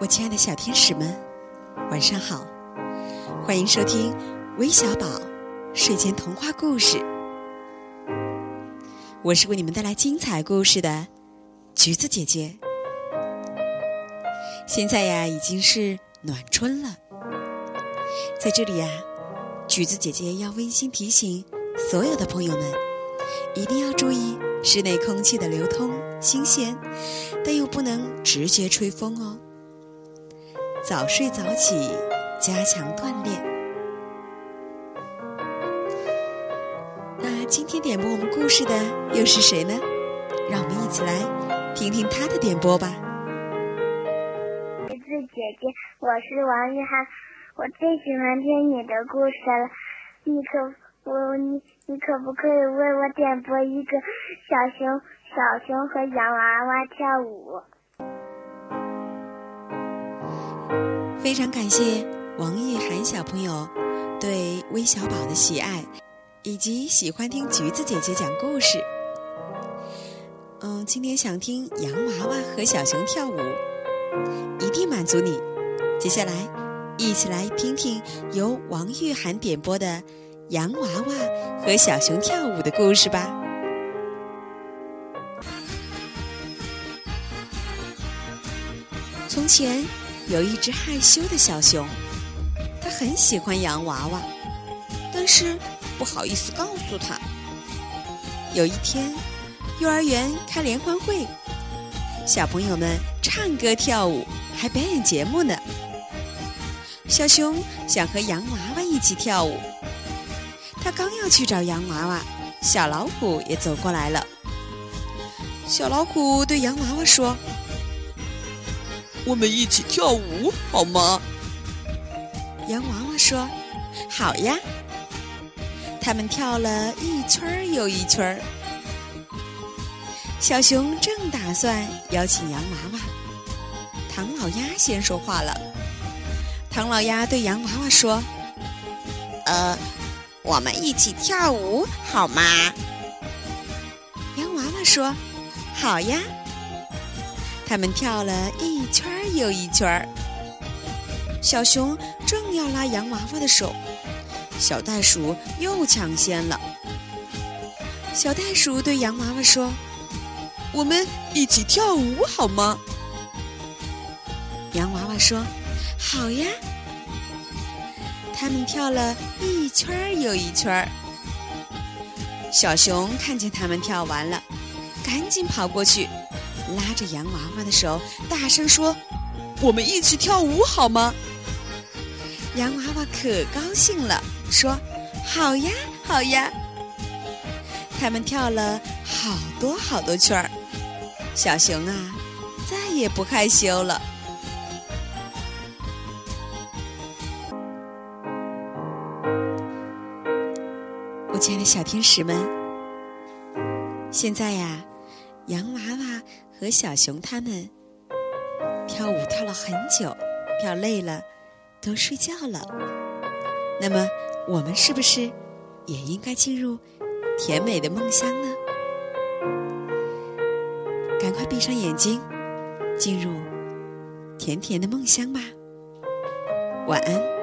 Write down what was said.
我亲爱的小天使们，晚上好！欢迎收听微小宝睡前童话故事。我是为你们带来精彩故事的橘子姐姐。现在呀，已经是暖春了，在这里呀，橘子姐姐要温馨提醒所有的朋友们，一定要注意室内空气的流通新鲜，但又不能直接吹风哦。早睡早起，加强锻炼。那今天点播我们故事的又是谁呢？让我们一起来听听他的点播吧。橘子姐姐，我是王玉涵，我最喜欢听你的故事了。你可我你你可不可以为我点播一个小熊小熊和洋娃娃跳舞？非常感谢王玉涵小朋友对微小宝的喜爱，以及喜欢听橘子姐姐讲故事。嗯，今天想听洋娃娃和小熊跳舞，一定满足你。接下来，一起来听听由王玉涵点播的洋娃娃和小熊跳舞的故事吧。从前。有一只害羞的小熊，它很喜欢洋娃娃，但是不好意思告诉他。有一天，幼儿园开联欢会，小朋友们唱歌跳舞，还表演节目呢。小熊想和洋娃娃一起跳舞，他刚要去找洋娃娃，小老虎也走过来了。小老虎对洋娃娃说。我们一起跳舞好吗？洋娃娃说：“好呀。”他们跳了一圈又一圈。小熊正打算邀请洋娃娃，唐老鸭先说话了。唐老鸭对洋娃娃说：“呃，我们一起跳舞好吗？”洋娃娃说：“好呀。”他们跳了一圈又一圈小熊正要拉洋娃娃的手，小袋鼠又抢先了。小袋鼠对洋娃娃说：“我们一起跳舞好吗？”洋娃娃说：“好呀。”他们跳了一圈又一圈小熊看见他们跳完了，赶紧跑过去。拉着洋娃娃的手，大声说：“我们一起跳舞好吗？”洋娃娃可高兴了，说：“好呀，好呀！”他们跳了好多好多圈儿，小熊啊，再也不害羞了。我亲爱的小天使们，现在呀。洋娃娃和小熊他们跳舞跳了很久，跳累了，都睡觉了。那么，我们是不是也应该进入甜美的梦乡呢？赶快闭上眼睛，进入甜甜的梦乡吧。晚安。